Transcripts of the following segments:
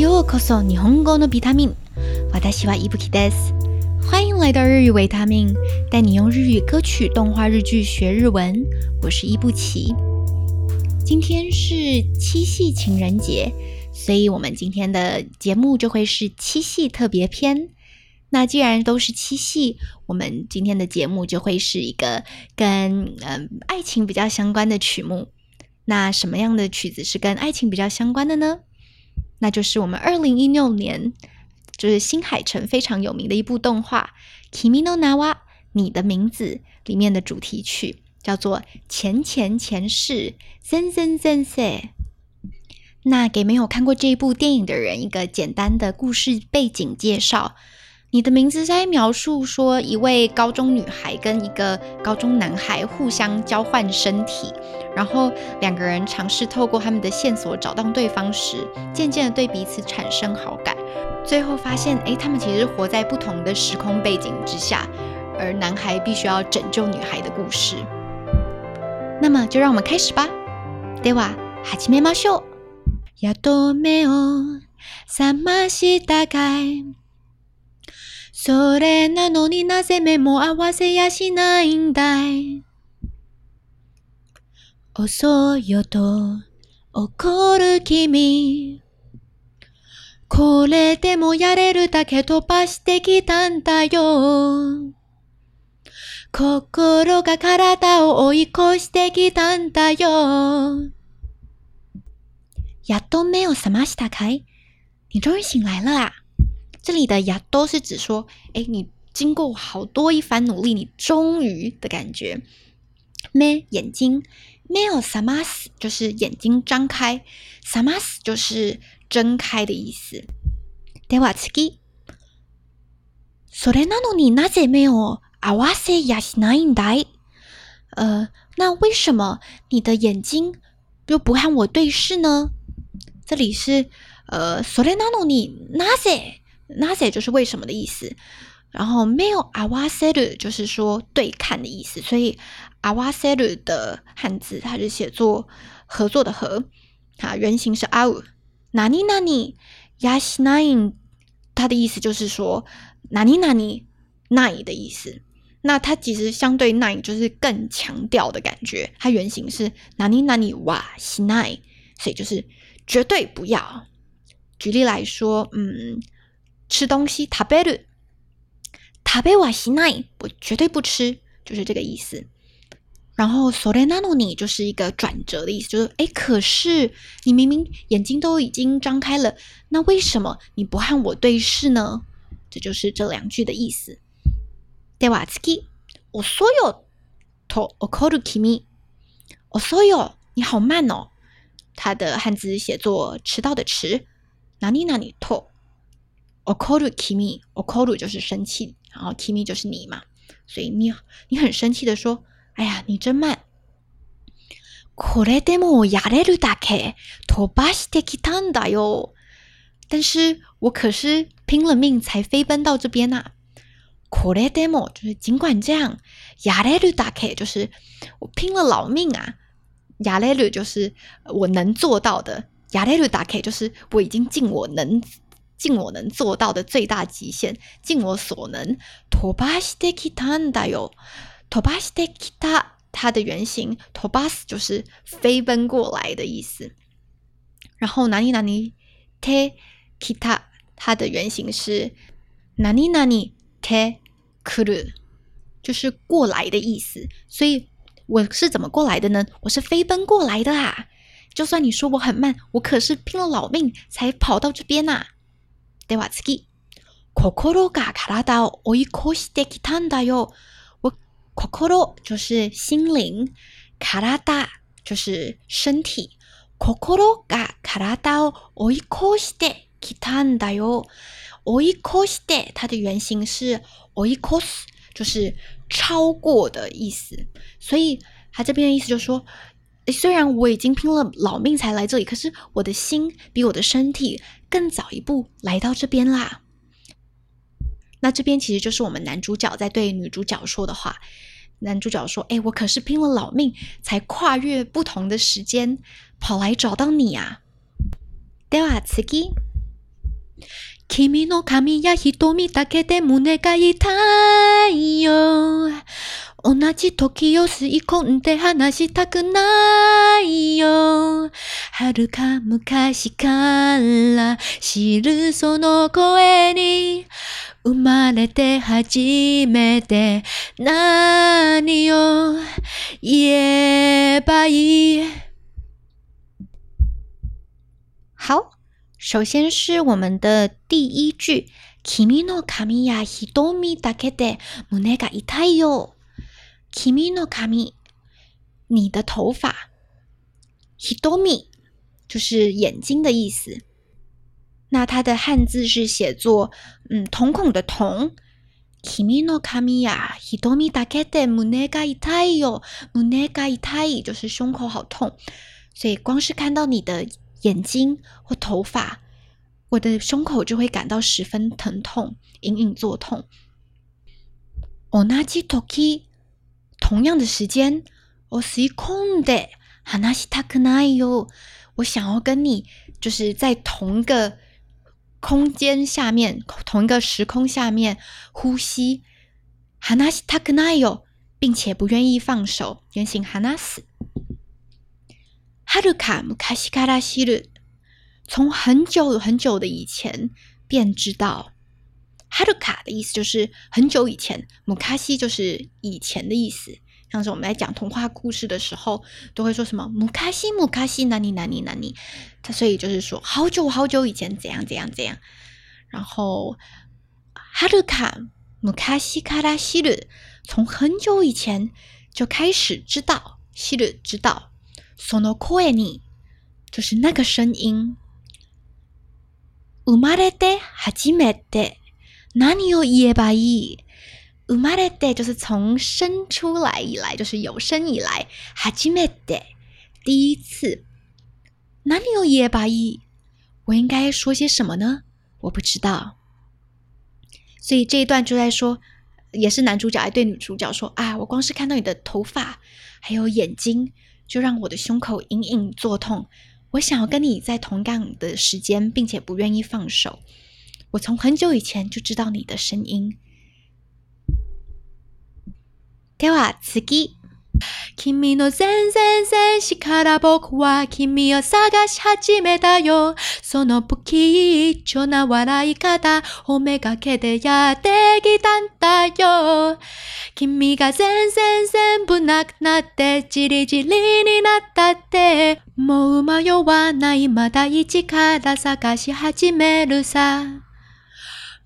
ようこそ日本語のビタミン。私は伊吹です。欢迎来到日语维他命，带你用日语歌曲、动画、日剧学日文。我是伊布奇。今天是七夕情人节，所以我们今天的节目就会是七夕特别篇。那既然都是七夕，我们今天的节目就会是一个跟嗯爱情比较相关的曲目。那什么样的曲子是跟爱情比较相关的呢？ 那就是我们二零一六年就是新海诚非常有名的一部动画《Kimi no Nawa》你的名字里面的主题曲，叫做《前前前世》。sen sen sen se。那给没有看过这一部电影的人一个简单的故事背景介绍。你的名字在描述说，一位高中女孩跟一个高中男孩互相交换身体，然后两个人尝试透过他们的线索找到对方时，渐渐的对彼此产生好感，最后发现，哎，他们其实活在不同的时空背景之下，而男孩必须要拯救女孩的故事。那么，就让我们开始吧。では始めましょう。やっと目を覚ましたかい。 それなのになぜ目も合わせやしないんだい？遅いよと怒る君。これでもやれるだけ飛ばしてきたんだよ。心が体を追い越してきたんだよ。やっと目を覚ましたかい？你终于醒来了啊！这里的“呀”都是指说，哎，你经过好多一番努力，你终于的感觉。me 眼睛，me o samas 就是眼睛张开，samas 就是睁开的意思。では次。それなのになぜ目を合わせやしないんだい？呃，那为什么你的眼睛又不和我对视呢？这里是呃，それなのになぜ？ 那些就是为什么的意思，然后没有阿瓦塞鲁就是说对看的意思，所以阿瓦塞鲁的汉字它是写作合作的合，啊，原型是阿乌，哪里哪里亚西奈因，它的意思就是说哪里哪里奈的意思，那它其实相对奈就是更强调的感觉，它原型是哪里哪里哇西奈，所以就是绝对不要。举例来说，嗯。吃东西，食べる，食べはしない，我绝对不吃，就是这个意思。然后それなのに就是一个转折的意思，就是哎，可是你明明眼睛都已经张开了，那为什么你不和我对视呢？这就是这两句的意思。では次、遅よと怒る君、遅よ，你好慢哦。它的汉字写作迟到的迟。哪里哪里と。 okoru kimi，okoru 就是生气，然后 kimi 就是你嘛，所以你你很生气的说：“哎呀，你真慢。”これでもやれるだけ飛ばしてきたんだよ。但是我可是拼了命才飞奔到这边呐。これでも就是尽管这样，やれるだけ就是我拼了老命啊。やれる就是我能做到的，やれるだけ就是我已经尽我能。 尽我能做到的最大极限，尽我所能。飛ばしてきたんだよ。飛ばしてきた，它的原型飛ばす就是飞奔过来的意思。然后哪里哪里てきた，它的原型是哪里哪里てくる，就是过来的意思。所以我是怎么过来的呢？我是飞奔过来的啊！就算你说我很慢，我可是拼了老命才跑到这边呐。 では次。心が体を追い越してきたんだよ。我心就是心灵，体就是身体。心が体を追い越してきたんだよ。追い越して，它的原型是追い越す，就是超过的意思。所以它这边的意思就是说。虽然我已经拼了老命才来这里，可是我的心比我的身体 更早一步来到这边啦。那这边其实就是我们男主角在对女主角说的话。男主角说：“哎，我可是拼了老命才跨越不同的时间跑来找到你啊。”では次。 君の髪や瞳だけで胸が痛いよ。 同じ時を吸い込んで話したくないよ。遥か昔から知るその声に生まれて初めて何を言えばいい？好，首先是我们的第一句。君の髪や瞳だけで胸が痛いよ。君の髪，你的头发。hitomi 就是眼睛的意思。那它的汉字是写作嗯瞳孔的瞳。君の髪や瞳だけで胸が痛いよ。胸が痛い就是胸口好痛。所以光是看到你的眼睛或头发，我的胸口就会感到十分疼痛，隐隐作痛。同じ時 同样的时间，我吸空的，話したくないよ。我想要跟你就是在同个空间下面，同一个时空下面呼吸，話したくないよ，并且不愿意放手。原型話す。はるか昔から知る，从很久很久的以前便知道。哈鲁卡的意思就是很久以前，姆卡西就是以前的意思。 像是我们在讲童话故事的时候，都会说什么姆卡西姆卡西哪里哪里哪里，它所以就是说好久好久以前怎样怎样怎样。然后哈鲁卡姆卡西卡拉西鲁，从很久以前就开始知道西鲁知道。その声に就是那个声音。生まれて初めて。何を言えばいい？ 生まれて就是从生出来以来，就是有生以来，初めて第一次。何を言えばいい？我应该说些什么呢？我不知道。所以这一段就在说，也是男主角对女主角说：“啊，我光是看到你的头发还有眼睛，就让我的胸口隐隐作痛。我想要跟你在同样的时间，并且不愿意放手。”我从很久以前就知道你的声音。 では次。君の全然戦士から僕は君を探し始めたよ。その不吉祥な笑い方、褒めがけでやってきたんだよ。君が全然全部なくなってじりじりになったって、もう迷わないまだ一から探し始めるさ。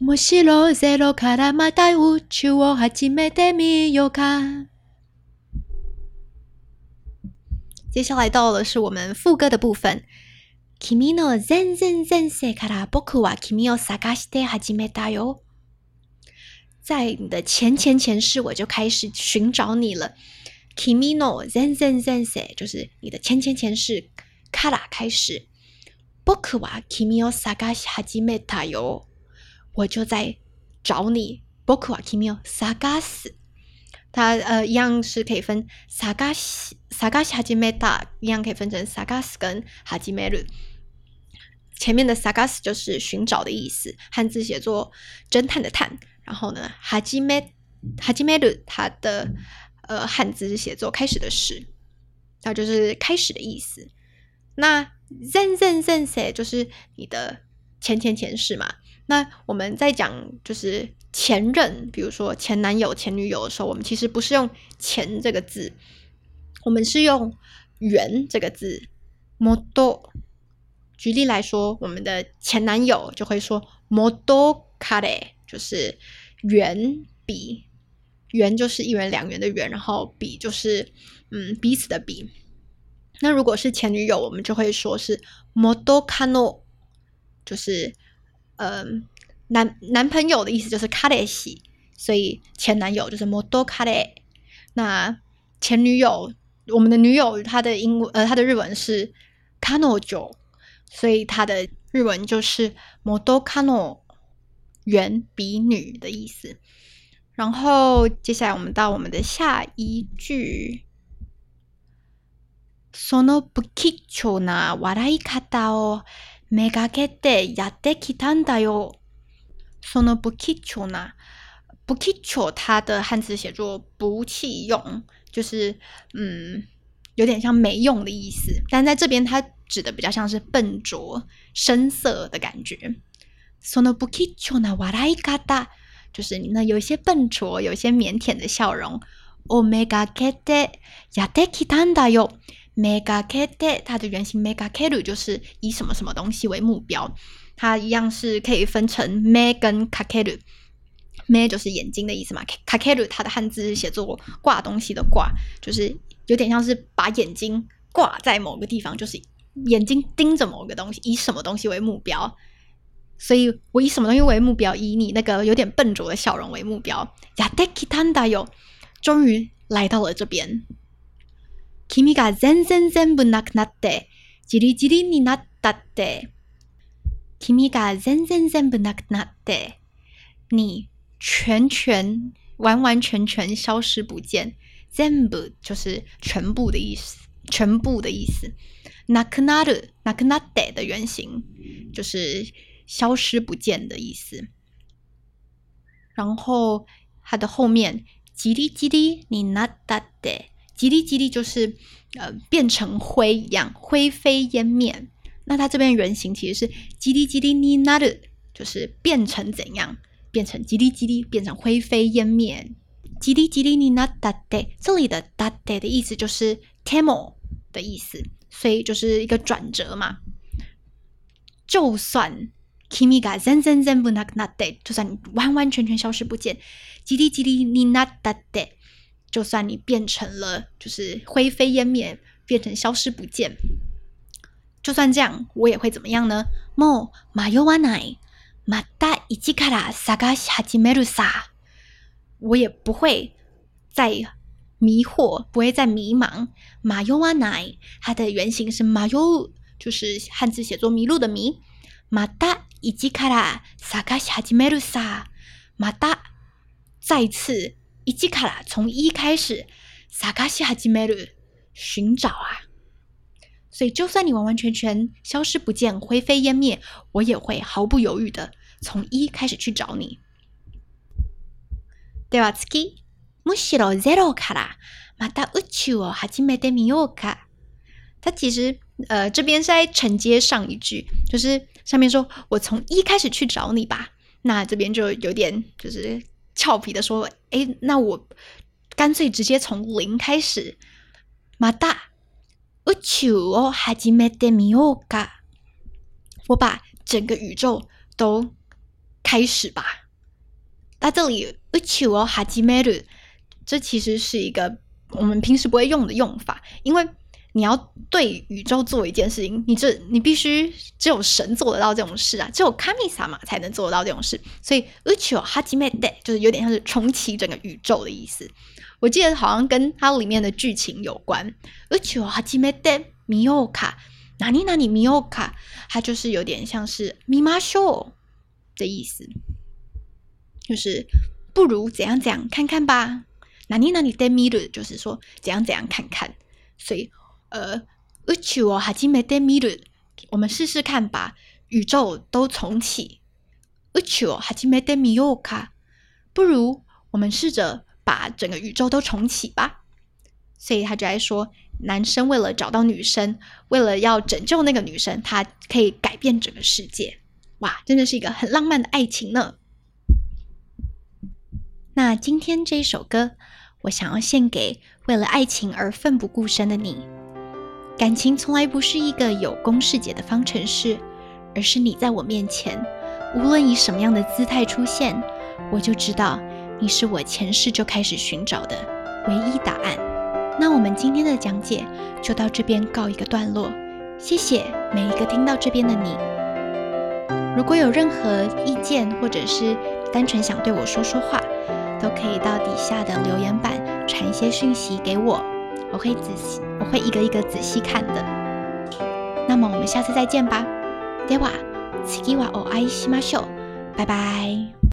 もしろゼロからまた宇宙を始めてみようか。接下来到了是我们副歌的部分。君の全然前世から僕は君を探して始めたよ。在你的前前前世，我就开始寻找你了。君の全然前世就是你的前前前世から开始。僕は君を探し始めたよ。 我就在找你，boku wa kimi o sagas，它呃一样是可以分 sagas sagas hajimeta，一样可以分成 sagas 跟 hajimeru。前面的 sagas 就是寻找的意思，汉字写作侦探的探。然后呢，hajime hajimeru 它的呃汉字是写作开始的始，那就是开始的意思。那 zen zen zen se 就是你的前前前世嘛。那我们在讲就是前任，比如说前男友、前女友的时候，我们其实不是用“前”这个字，我们是用“元”这个字。mod 举例来说，我们的前男友就会说 “model kare”，就是圆比，圆就是一元两元的圆，然后比就是嗯彼此的比。那如果是前女友，我们就会说是 “model kano”，就是。嗯，男男朋友的意思就是卡雷西，所以前男友就是摩多卡雷。那前女友，我们的女友，她的英文呃，她的日文是卡诺九，所以她的日文就是摩多卡诺，原比女的意思。然后接下来我们到我们的下一句，その不吉祥な笑い方を。 めがけてやってきたんだよ。 その不器用な不器用，它的汉字写作不器用，就是嗯，有点像没用的意思。但在这边，它指的比较像是笨拙、生涩的感觉。その不器用な笑い方，就是你那有一些笨拙、有一些腼腆的笑容。おめがけてやってきたんだよ。 mega k e 它的原型 mega k e 就是以什么什么东西为目标，它一样是可以分成 me 跟 k a k e r me 就是眼睛的意思嘛 k a k e r 它的汉字是写作挂东西的挂，就是有点像是把眼睛挂在某个地方，就是眼睛盯着某个东西，以什么东西为目标。所以我以什么东西为目标？以你那个有点笨拙的笑容为目标。やってきたんだよ，终于来到了这边。 君が全然全部なくなって、じりじりになったって。君が全然全部なくなって、你全全完完全全消失不见。全部就是全部的意思，全部的意思。なくなる、なくなって的原型就是消失不见的意思。然后它的后面じりじりになったって。叽哩叽哩就是呃变成灰一样，灰飞烟灭。那它这边原型其实是叽哩叽哩尼那的，就是变成怎样？变成叽哩叽哩，变成灰飞烟灭。叽哩叽哩尼那达德，这里的达德的意思就是 temo 的意思，所以就是一个转折嘛。就算 kimi ga zen zen zen bu na na de，就算你完完全全消失不见，叽哩叽哩尼那达德。就算你变成了，就是灰飞烟灭，变成消失不见，就算这样，我也会怎么样呢？も迷わない、また一から探し始めるさ。我也不会再迷惑，不会再迷茫。迷わない，它的原型是迷う，就是汉字写作迷路的迷。また一から探し始めるさ。また再次。 一基卡拉从一开始，萨卡西哈基梅鲁寻找啊，所以就算你完完全全消失不见、灰飞烟灭，我也会毫不犹豫的从一开始去找你。では次、むしろゼロからまた宇宙を始めてみようか。它其实呃这边是在承接上一句，就是上面说我从一开始去找你吧，那这边就有点就是。俏皮的说：“ 哎，那我干脆直接从零开始。”马大，宇宙哦，哈基梅德米欧嘎，我把整个宇宙都开始吧。那这里宇宙哦，哈基梅鲁，这其实是一个我们平时不会用的用法，因为。你要对宇宙做一件事情，你这你必须只有神做得到这种事啊，只有卡米萨嘛才能做得到这种事。所以宇宙哈基梅德就是有点像是重启整个宇宙的意思。我记得好像跟它里面的剧情有关。宇宙哈基梅德米奥卡哪里哪里米奥卡，它就是有点像是米马秀的意思，就是不如怎样怎样看看吧。哪里哪里德米鲁就是说怎样怎样看看，所以。呃，宇宙哦，哈基梅德米鲁，我们试试看，把宇宙都重启。宇宙哦，哈基梅德米奥卡，不如我们试着把整个宇宙都重启吧。所以他就在说，男生为了找到女生，为了要拯救那个女生，他可以改变整个世界。哇，真的是一个很浪漫的爱情呢。那今天这一首歌，我想要献给为了爱情而奋不顾身的你。感情从来不是一个有公式解的方程式，而是你在我面前，无论以什么样的姿态出现，我就知道你是我前世就开始寻找的唯一答案。那我们今天的讲解就到这边告一个段落，谢谢每一个听到这边的你。如果有任何意见，或者是单纯想对我说说话，都可以到底下的留言板传一些讯息给我。我会仔细，我会一个一个仔细看的。那么我们下次再见吧。では次はお会いしましょう。拜拜。